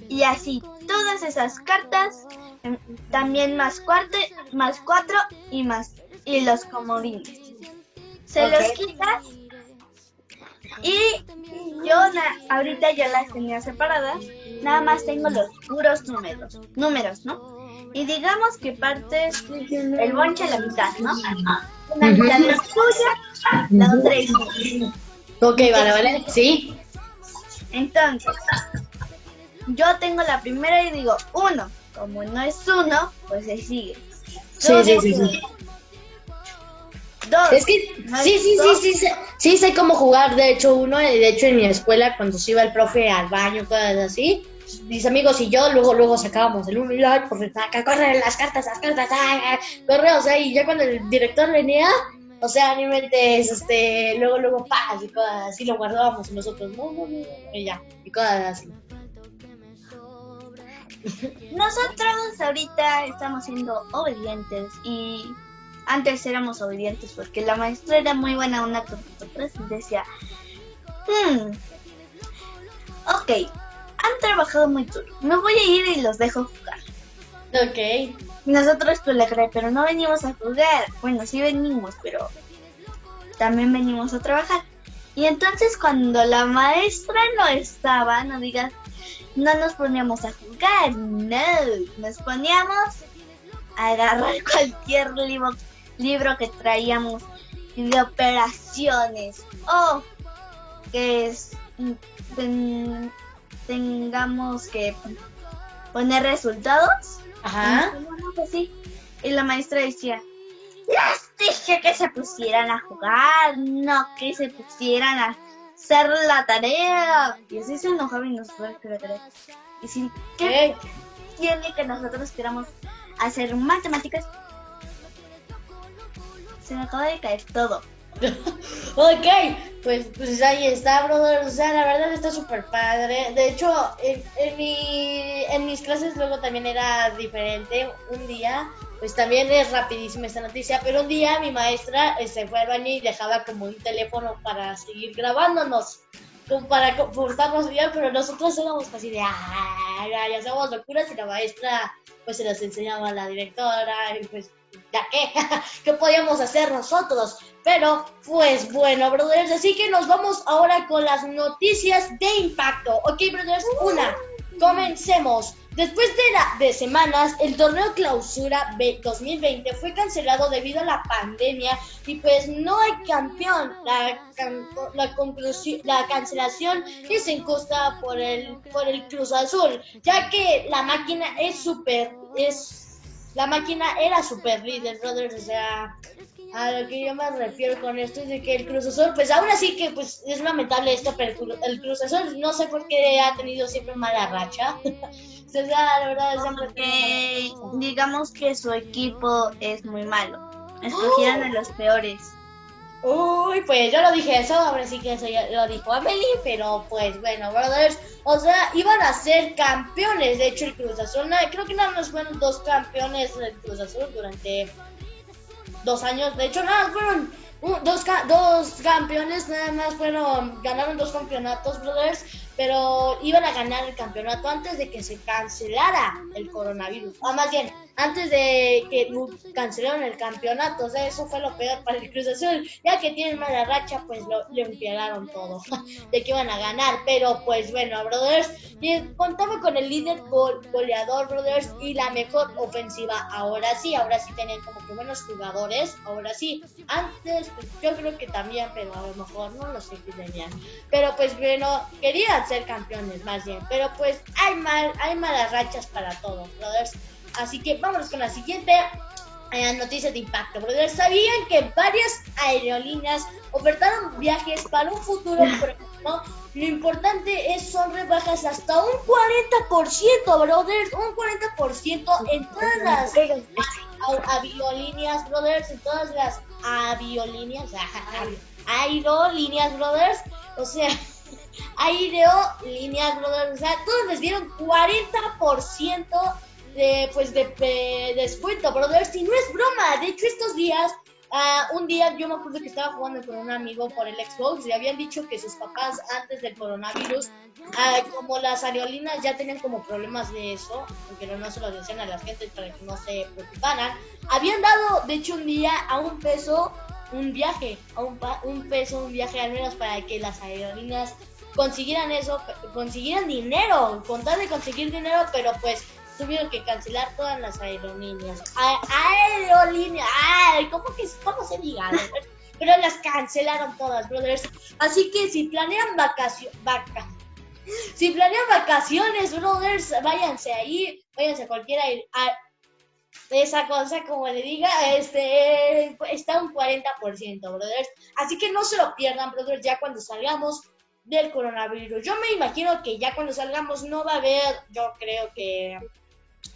Y así, todas esas cartas, em, también más cuatro, más cuatro y más y los comodines. Se los quitas y yo ahorita ya las tenía separadas, nada más tengo los puros números, números, ¿no? Y digamos que partes el bonche a la mitad, ¿no? Una mitad es tuya, la otra es mía. Ok, vale, vale. Sí. Entonces, yo tengo la primera y digo uno. Como no es uno, pues se sigue. Sí, Dos, sí, sí, sí. Dos. Es que No sí, sí, sí, dos. sí, sé, sí sé cómo jugar, de hecho uno, de hecho en mi escuela cuando se iba el profe al baño, cosas así, mis amigos y yo luego luego sacábamos el uno y ay, por acá corren las cartas, las cartas, ay, ay, corre, o sea, y ya cuando el director venía, o sea, ni mentes, este, luego luego paz y cosas así lo guardábamos nosotros, no, no, no, no, y ya, y cosas así. Nosotros ahorita estamos siendo obedientes y antes éramos obedientes porque la maestra era muy buena una con nosotros y decía, hmm, ok, han trabajado muy duro, me voy a ir y los dejo jugar. Ok. Nosotros pues le creemos, pero no venimos a jugar. Bueno, sí venimos, pero también venimos a trabajar. Y entonces cuando la maestra no estaba, no digas, no nos poníamos a jugar, no, nos poníamos a agarrar cualquier libro, libro que traíamos de operaciones o que es, ten- tengamos que poner resultados. Ajá. Poníamos así. Y la maestra decía, les dije que se pusieran a jugar, no que se pusieran a hacer la tarea. Y así se enojaba y nos fue que la tarea. Y si, ¿qué tiene que nosotros queramos hacer matemáticas? Se me acaba de caer todo. Ok, pues, pues ahí está, brother. O sea, la verdad está súper padre. De hecho, en, mi, en mis clases luego también era diferente. Un día, pues también es rapidísima esta noticia, pero un día mi maestra eh, se fue al baño y dejaba como un teléfono para seguir grabándonos. Como para comportarnos bien, pero nosotros éramos así de, ah, ya hacemos locuras y la maestra pues se las enseñaba a la directora y pues, ¿ya qué? ¿Qué podíamos hacer nosotros? Pero, pues bueno, brothers, así que nos vamos ahora con las noticias de impacto. Ok, brothers, una, comencemos. Después de, la, de semanas, el torneo clausura 2020 fue cancelado debido a la pandemia y pues no hay campeón. La, la, conclusión, la cancelación es injusta por el, por el Cruz Azul, ya que la máquina es súper, es, la máquina era super líder, brothers, o sea, a lo que yo me refiero con esto es de que el Cruz Azul, pues ahora sí que pues es lamentable esto, pero el Cruz Azul no sé por qué ha tenido siempre mala racha. o sea, la verdad siempre digamos que su equipo es muy malo. Escogieron a los peores. Uy, pues yo lo dije eso, ahora sí que eso ya lo dijo Amelie, pero pues bueno, brothers, o sea, iban a ser campeones, de hecho el Cruz Azul, creo que nada más fueron dos campeones del Cruz Azul durante dos años. De hecho, nada, fueron dos, dos campeones, nada más fueron, ganaron dos campeonatos, brothers pero iban a ganar el campeonato antes de que se cancelara el coronavirus. O más bien, antes de que cancelaron el campeonato. O sea, eso fue lo peor para el Cruz Azul. Ya que tienen mala racha, pues lo, empeoraron todo. de que iban a ganar. Pero pues bueno, brothers. Contaba con el líder goleador, brothers. Y la mejor ofensiva. Ahora sí, ahora sí tenían como que menos jugadores. Ahora sí. Antes, pues, yo creo que también, pero a lo mejor no lo sé qué tenían. Pero pues bueno, querían ser campeones más bien. Pero pues hay mal, hay malas rachas para todos, brothers. Así que vámonos con la siguiente eh, noticia de impacto, brothers. ¿Sabían que varias aerolíneas ofertaron viajes para un futuro próximo? Lo importante es son rebajas hasta un 40%, brothers, un 40% en todas las aviolíneas, brothers, en todas las aviolíneas, aerolíneas, brothers, o sea, aerolíneas, brothers, o sea, todos les dieron 40% de, pues de, descuento, brother. Si no es broma, de hecho estos días, uh, un día yo me acuerdo que estaba jugando con un amigo por el Xbox y habían dicho que sus papás antes del coronavirus, uh, como las aerolíneas ya tenían como problemas de eso, porque no, se lo decían a la gente para que no se preocuparan, habían dado de hecho un día a un peso un viaje, a un, un peso un viaje al menos para que las aerolíneas consiguieran eso, consiguieran dinero, con tal de conseguir dinero, pero pues tuvieron que cancelar todas las aerolíneas. aerolíneas, ay, ¿cómo, que, cómo se diga? Pero las cancelaron todas, brothers. Así que si planean vacaciones, vaca si planean vacaciones, brothers, váyanse ahí, váyanse a cualquiera esa cosa, como le diga, este está un 40%, brothers. Así que no se lo pierdan, brothers, ya cuando salgamos del coronavirus. Yo me imagino que ya cuando salgamos no va a haber, yo creo que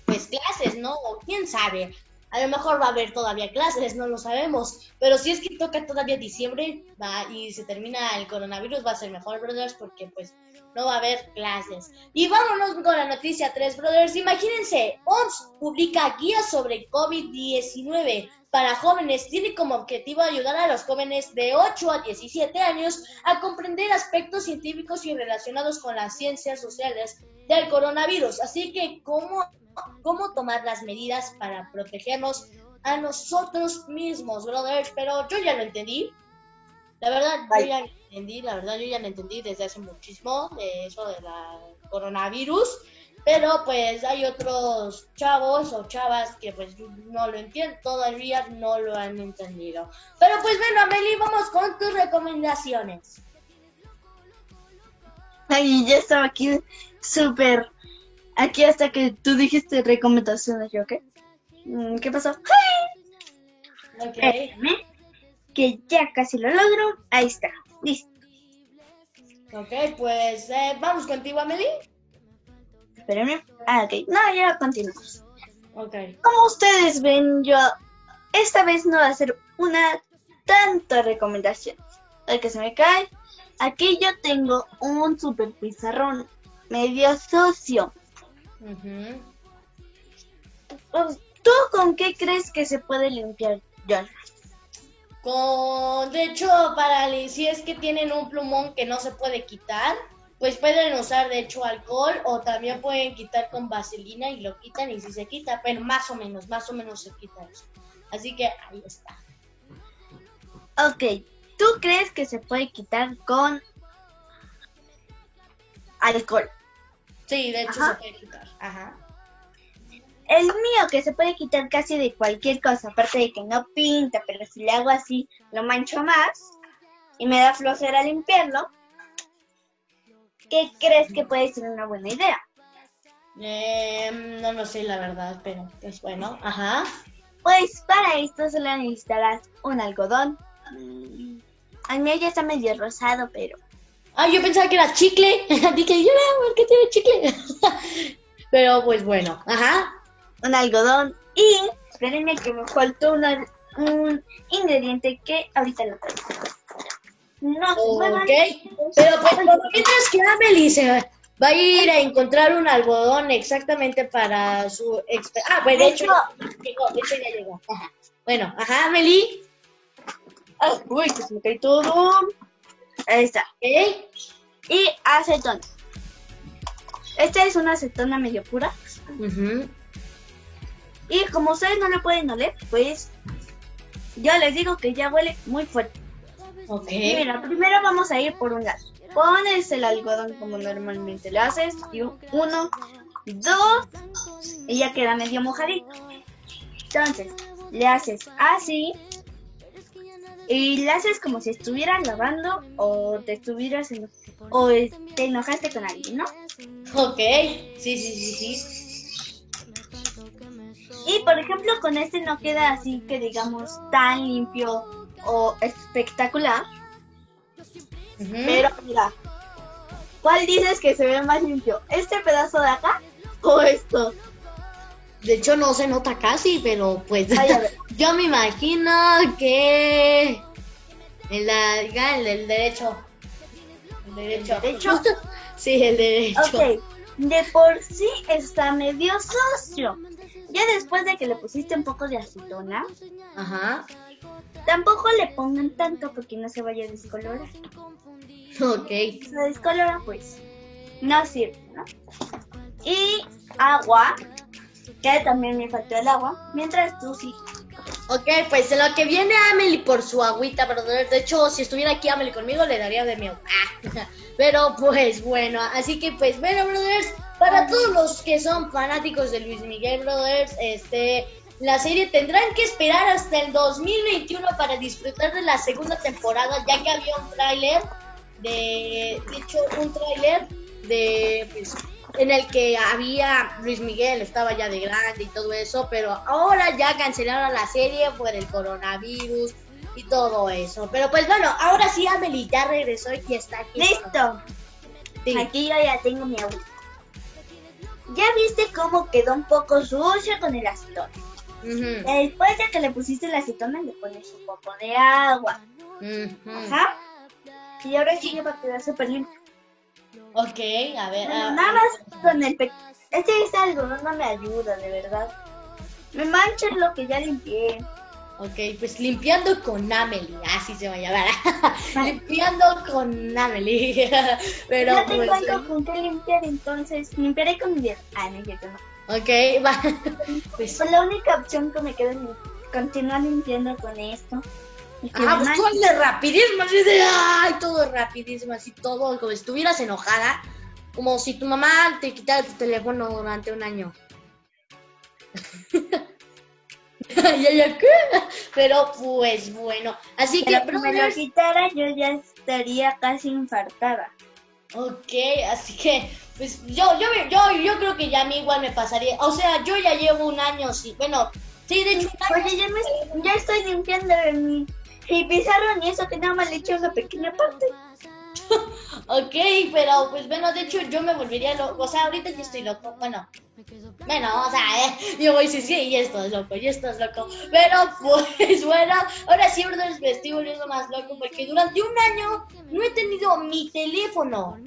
pues clases, ¿no? O quién sabe. A lo mejor va a haber todavía clases, no lo sabemos. Pero si es que toca todavía diciembre va, y se termina el coronavirus, va a ser mejor, brothers, porque pues no va a haber clases. Y vámonos con la noticia 3, brothers. Imagínense, OMS publica guías sobre COVID-19 para jóvenes. Tiene como objetivo ayudar a los jóvenes de 8 a 17 años a comprender aspectos científicos y relacionados con las ciencias sociales del coronavirus. Así que, ¿cómo cómo tomar las medidas para protegernos a nosotros mismos, brothers. Pero yo ya lo entendí. La verdad, yo ya lo entendí, la verdad, yo ya lo entendí desde hace muchísimo de eso de la coronavirus. Pero pues hay otros chavos o chavas que pues no lo entienden, todavía no lo han entendido. Pero pues bueno, Amelie, vamos con tus recomendaciones. Ay, ya estaba aquí súper Aquí hasta que tú dijiste recomendaciones, ¿yo qué? Mm, ¿Qué pasó? Ok. que ya casi lo logro. Ahí está. Listo. Ok, pues eh, vamos contigo, Amelie. Espérenme. Ah, ok. No, ya continuamos. Ok. Como ustedes ven, yo esta vez no va a ser una tanta recomendación. El que se me cae. Aquí yo tengo un super pizarrón medio socio ¿Tú con qué crees que se puede limpiar, John? Con, de hecho, para si es que tienen un plumón que no se puede quitar, pues pueden usar de hecho alcohol o también pueden quitar con vaselina y lo quitan y si se quita, pero más o menos, más o menos se quita eso. Así que ahí está. Ok, ¿tú crees que se puede quitar con alcohol? Sí, de hecho se puede quitar. Ajá. El mío que se puede quitar casi de cualquier cosa, aparte de que no pinta, pero si le hago así lo mancho más y me da flojera limpiarlo. ¿Qué crees que puede ser una buena idea? Eh, no lo sé, la verdad, pero es bueno. Ajá. Pues para esto solo necesitarás un algodón. Al mío ya está medio rosado, pero Ah, yo pensaba que era chicle. Dije, yo veo que tiene chicle. pero pues bueno. Ajá. un algodón y espérenme que me faltó una- un ingrediente que ahorita lo traigo. No, bueno, Ok. Pero pues por mientras que Amelie se va a ir a encontrar un algodón exactamente para su... Ah, pues de hecho llegó, de hecho ya llegó. Ajá. Bueno, ajá, Amelie. ah, uy, que se me cae todo. Ahí está. Ok. Y acetona. Esta es una acetona medio pura. Y como ustedes no le pueden oler, pues yo les digo que ya huele muy fuerte. Ok. Mira, primero vamos a ir por un lado. Pones el algodón como normalmente lo haces. Y un- uno, dos, y ya queda medio mojadito. Entonces, le haces así. Y le haces como si estuvieras lavando o te estuvieras eno- o te enojaste con alguien, ¿no? Ok. Sí, sí, sí, sí. Y por ejemplo, con este no queda así que digamos tan limpio o espectacular. Pero mira, ¿cuál dices que se ve más limpio? ¿Este pedazo de acá o esto? De hecho no se nota casi, pero pues Ay, yo me imagino que en la el derecho. El derecho. derecho? sí, el derecho. Ok, de por sí está medio sucio. Ya después de que le pusiste un poco de acetona, Ajá. tampoco le pongan tanto porque no se vaya a descolorar. Ok. Si se descolora, pues no sirve, ¿no? Y agua, que también me faltó el agua, mientras tú sí. Ok, pues en lo que viene Amelie por su agüita, pero de hecho, si estuviera aquí Amelie conmigo, le daría de mi agua. Ah, Pero pues bueno, así que pues bueno, brothers, para todos los que son fanáticos de Luis Miguel, brothers, este, la serie tendrán que esperar hasta el 2021 para disfrutar de la segunda temporada, ya que había un tráiler de, de hecho, un tráiler de, pues, en el que había Luis Miguel, estaba ya de grande y todo eso, pero ahora ya cancelaron la serie por el coronavirus y todo eso. Pero pues bueno, ahora sí Amelie ya regresó y está aquí. ¡Listo! Sí. Aquí yo ya tengo mi agua. ¿Ya viste cómo quedó un poco sucio con el acetona? Después de que le pusiste el acetona, le pones un poco de agua. Ajá. Y ahora sí ya va a quedar súper limpio. Ok, a ver. Bueno, ah, nada más con el pe... Este es algodón no me ayuda, de verdad. Me mancha lo que ya limpié. Ok, pues limpiando con Amelie, así se va a llamar. limpiando con Amelie. Pero ya tengo pues, algo con qué limpiar, entonces limpiaré con mi dedo. Ah, no no. Ok, va. Pues, Pues la única opción que me queda es continuar limpiando con esto. Que ah, pues tú hazle rapidísimo, así de, ay, todo rapidísimo, así todo, como si estuvieras enojada, como si tu mamá te quitara tu teléfono durante un año. ya, ya, ¿qué? Pero pues bueno, así que, Pero que me lo quitara, yo ya estaría casi infartada. Ok, así que, pues yo, yo, yo, yo creo que ya a mí igual me pasaría. O sea, yo ya llevo un año, sí. Bueno, sí, de hecho, un año. Oye, ya, me, ya estoy limpiando mi, mi pizarrón y eso que nada más le una pequeña parte. Ok, pero pues bueno, de hecho yo me volvería loco. O sea, ahorita yo estoy loco. Bueno, bueno, o sea, eh, yo voy decir, sí, y esto es loco, y esto es loco. Pero pues bueno, ahora sí, brothers, me estoy volviendo más loco porque durante un año no he tenido mi teléfono.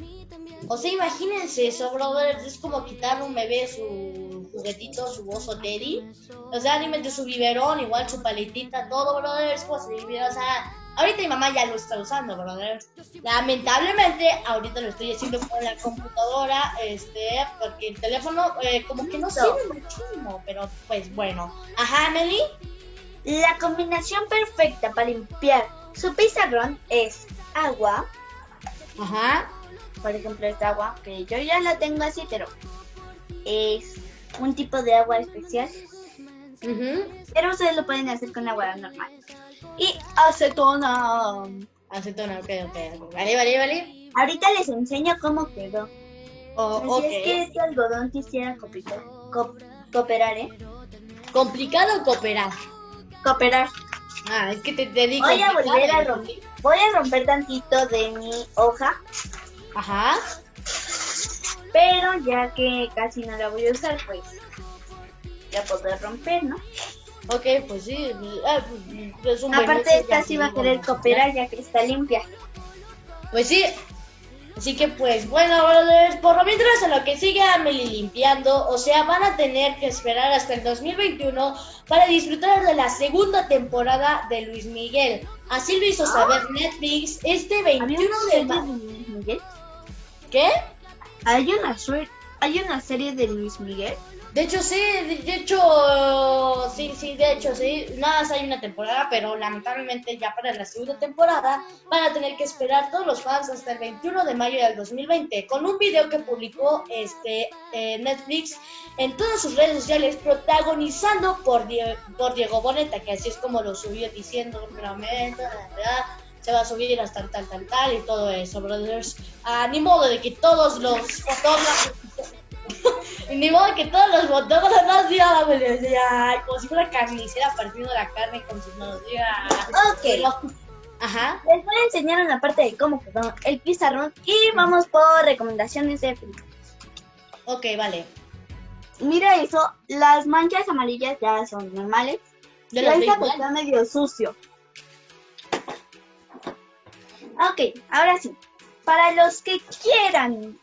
O sea, imagínense eso, brothers. Es como quitarle un bebé su juguetito, su oso Teddy. O sea, dime su biberón, igual su paletita, todo, brothers. Pues, o sea, ahorita mi mamá ya lo está usando, brothers. Lamentablemente, ahorita lo estoy haciendo con la computadora, este, porque el teléfono eh, como que no sirve muchísimo, pero pues bueno. Ajá, Amelie. La combinación perfecta para limpiar su pizarrón es agua, Ajá. Por ejemplo, esta agua, que yo ya la tengo así, pero es un tipo de agua especial. Pero ustedes lo pueden hacer con agua normal. Y acetona. Acetona, ok, ok. Vale, vale, vale. Ahorita les enseño cómo quedó. Oh, Así es que este algodón quisiera cooperar, co- cooperar, ¿eh? ¿Complicado o cooperar? Cooperar. Ah, es que te, te digo. Voy a volver a romper. Voy a romper tantito de mi hoja, Ajá. pero ya que casi no la voy a usar, pues ya podré romper, ¿no? Ok, pues sí. ah, pues, Aparte, esta sí va a querer cooperar ya que está limpia. Pues sí. Así que pues bueno, brothers, por lo mientras en lo que sigue Amelie limpiando, o sea, van a tener que esperar hasta el 2021 para disfrutar de la segunda temporada de Luis Miguel. Así lo hizo saber Netflix este ¿Había 21 una de mayo. Luis Miguel? ¿Qué? ¿Hay una, ¿Hay una serie de Luis Miguel? De hecho, sí, de hecho, sí, sí, de hecho, sí. Nada más hay una temporada, pero lamentablemente ya para la segunda temporada van a tener que esperar todos los fans hasta el 21 de mayo del 2020 con un video que publicó este eh, Netflix en todas sus redes sociales protagonizando por, Die- por Diego Boneta, que así es como lo subió diciendo, "Prometo, la verdad, se va a subir hasta tal, tal, tal y todo eso, brothers. Ah, ni modo de que todos los fotógrafos ni modo que todos los fotógrafos digan, me decía, como si fuera carnicera partiendo la carne con sus manos. diga. Ok. Ajá. Les voy a enseñar una parte de cómo quedó el pizarrón y vamos por recomendaciones de películas. Ok, vale. Mira eso, las manchas amarillas ya son normales. De de igual. está medio sucio. Ok, ahora sí. Para los que quieran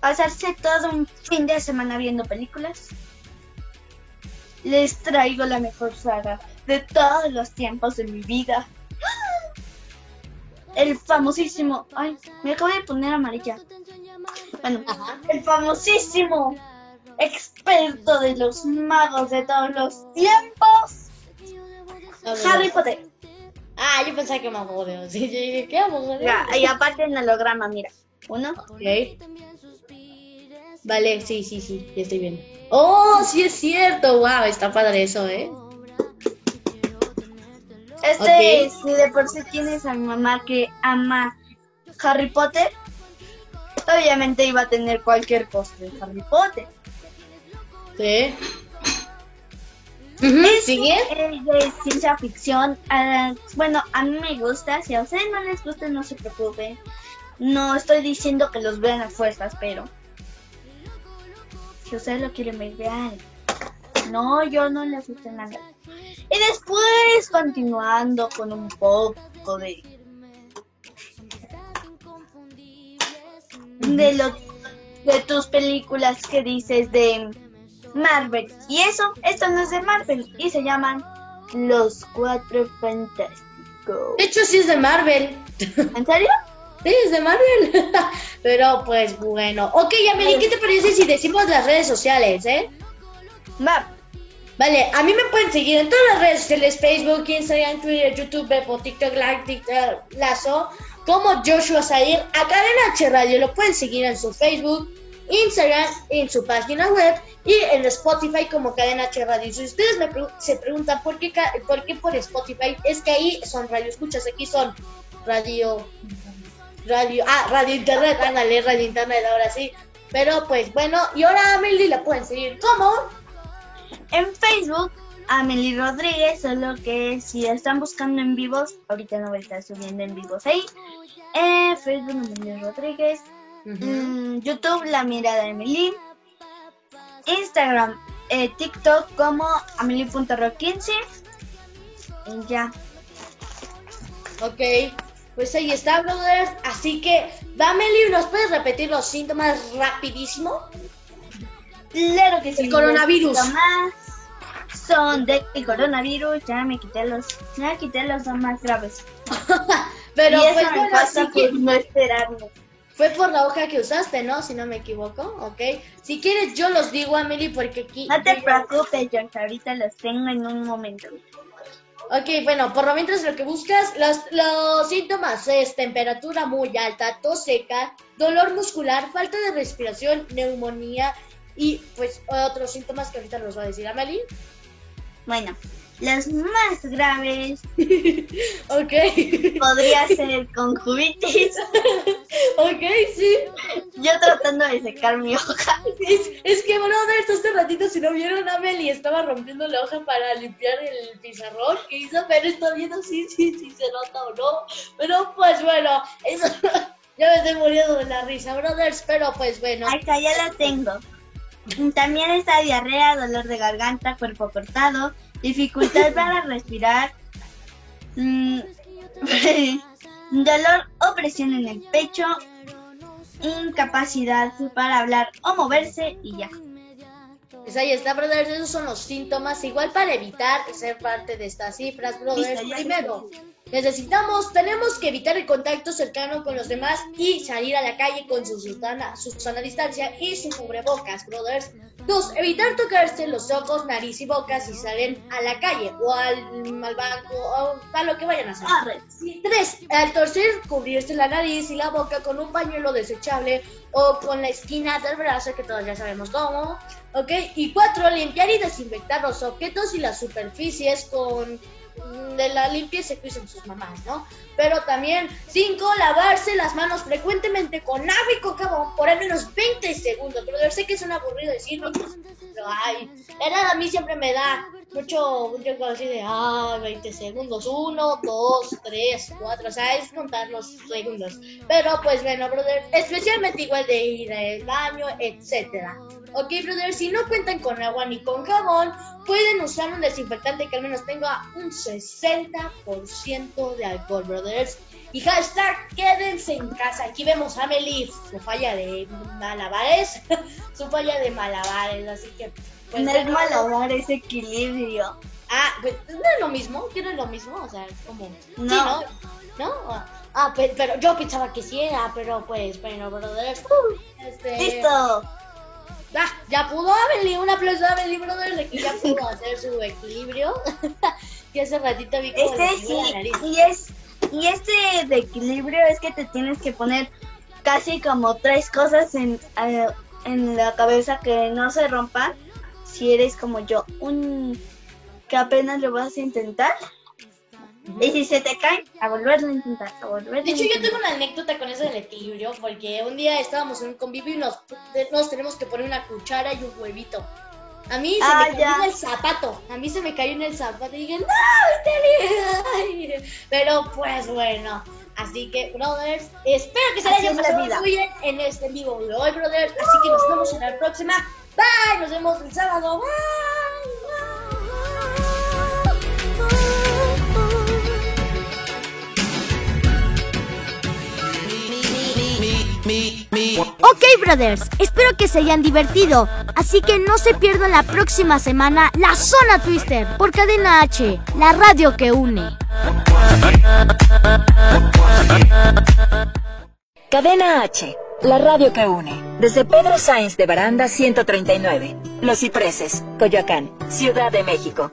pasarse todo un fin de semana viendo películas, les traigo la mejor saga de todos los tiempos de mi vida. El famosísimo. Ay, me acabo de poner amarilla. Bueno, Ajá. el famosísimo experto de los magos de todos los tiempos. Harry Potter. Ah, yo pensaba que me abogó. Sí, sí, sí, ¿qué abogó? Ya, y aparte en holograma, mira. Uno. Ok. Vale, sí, sí, sí, ya estoy bien. Oh, sí es cierto. Wow, está padre eso, ¿eh? Este, Ok. si de por sí tienes a mi mamá que ama Harry Potter, obviamente iba a tener cualquier cosa de Harry Potter. Sí. ¿Sigue? Es de ciencia ficción. bueno, a mí me gusta. Si a ustedes no les gusta, no se preocupen. No estoy diciendo que los vean a fuerzas, pero si ustedes lo quieren ver, vean. No, yo no les gusta nada. Y después, continuando con un poco de. de lo de tus películas que dices de Marvel. Y eso, esto no es de Marvel. Y se llaman Los Cuatro Fantásticos. De hecho, sí es de Marvel. ¿En serio? Sí, es de Marvel. Pero pues bueno. Ok, Amelie, ¿qué te parece si decimos las redes sociales, eh? Va. Vale, a mí me pueden seguir en todas las redes sociales, Facebook, Instagram, Twitter, YouTube, Beppo, TikTok, Like, TikTok, Lazo, como Joshua Zair. A Cadena H Radio lo pueden seguir en su Facebook, Instagram, en su página web y en Spotify como Cadena H Radio. Si ustedes me se preguntan por qué, por Spotify, es que ahí son radio escuchas, aquí son radio, radio, ah, radio internet, ándale, radio internet, ahora sí. Pero pues bueno, y ahora a Amelie la pueden seguir como... En Facebook, Amelie Rodríguez, solo que si están buscando en vivos, ahorita no voy a estar subiendo en vivos ahí. En Facebook, Amelie Rodríguez. Mm, YouTube, La Mirada de Amelie. Instagram, eh, TikTok como Amelie.ro15. Y ya. Ok, pues ahí está, brothers. Así que, Dameli, ¿nos puedes repetir los síntomas rapidísimo? Claro que sí. El coronavirus. Los síntomas son del coronavirus. Ya me quité los, ya quité los más graves. Pero y eso pues me bueno, pasa que por no esperarme. Fue por la hoja que usaste, ¿no? Si no me equivoco, ok. Si quieres, yo los digo, Amelie, porque aquí... No te preocupes, George, ahorita los tengo en un momento. Ok, bueno, por lo mientras lo que buscas, los, los síntomas es temperatura muy alta, tos seca, dolor muscular, falta de respiración, neumonía y pues otros síntomas que ahorita nos va a decir Amelie. Bueno, los más graves. ok. Podría ser conjubitis. ok, sí. Yo tratando de secar mi hoja. Es, es que, brother, este ratito, si no vieron a Meli, estaba rompiendo la hoja para limpiar el pizarrón que hizo, pero está viendo si sí, sí, se nota o no. Pero pues bueno, eso. ya me estoy muriendo de la risa, brothers, pero pues bueno. Ahí está, ya la tengo. También está diarrea, dolor de garganta, cuerpo cortado, dificultad para respirar, mm, dolor o presión en el pecho, incapacidad para hablar o moverse y ya. Pues ahí está, brothers, esos son los síntomas. Igual para evitar ser parte de estas cifras, brothers. Primero, necesitamos, tenemos que evitar el contacto cercano con los demás y salir a la calle con su sana, su sana distancia y su cubrebocas, brothers. Dos, evitar tocarse los ojos, nariz y boca si salen a la calle o al, al banco o a lo que vayan a hacer. Tres, al torcer, cubrirse la nariz y la boca con un pañuelo desechable o con la esquina del brazo, que todos ya sabemos cómo. ¿Ok? Y cuatro, limpiar y desinfectar los objetos y las superficies con de la limpieza que usan sus mamás, ¿no? Pero también, cinco, lavarse las manos frecuentemente con agua y jabón por al menos 20 segundos. Pero yo sé que es un aburrido decirlo, pero ay, verdad a mí siempre me da mucho, mucho así de, ah, 20 segundos, uno, dos, tres, cuatro, o sea, es contar los segundos. Pero pues bueno, brother, especialmente igual de ir al baño, etcétera. Ok, brother, si no cuentan con agua ni con jabón, pueden usar un desinfectante que al menos tenga un 60% de alcohol, brothers. Y hashtag quédense en casa. Aquí vemos a Amelie, su falla de malabares. su falla de malabares, así que. Pues, no es malabar, es equilibrio. Ah, pues no es lo mismo, ¿qué no es lo mismo? O sea, es como. No. ¿no? ¿No? Ah, pero, yo pensaba que sí era, pero pues, bueno, brothers. Este... ¡Listo! Ah, ya pudo Amelie, un aplauso a Amelie, brother, de que ya pudo hacer su equilibrio. y hace ratito vi como este sí, y es y este de equilibrio es que te tienes que poner casi como tres cosas en, eh, en la cabeza que no se rompan si eres como yo, un que apenas lo vas a intentar y si se te cae, a volverlo a intentar, a volverlo De hecho, yo tengo una anécdota con eso del equilibrio, porque un día estábamos en un convivio y nos, nos tenemos que poner una cuchara y un huevito. A mí se ah, me cayó en el zapato, a mí se me cayó en el zapato y dije, no, Pero pues bueno, así que, brothers, espero que se hayan pasado muy bien en este vivo de hoy, brothers. Así que nos vemos en la próxima. Bye, nos vemos el sábado. Bye. Ok, brothers, espero que se hayan divertido. Así que no se pierdan la próxima semana la Zona Twister por Cadena H, la radio que une. Cadena H, la radio que une. Desde Pedro Sáenz de Baranda 139, Los Cipreses, Coyoacán, Ciudad de México.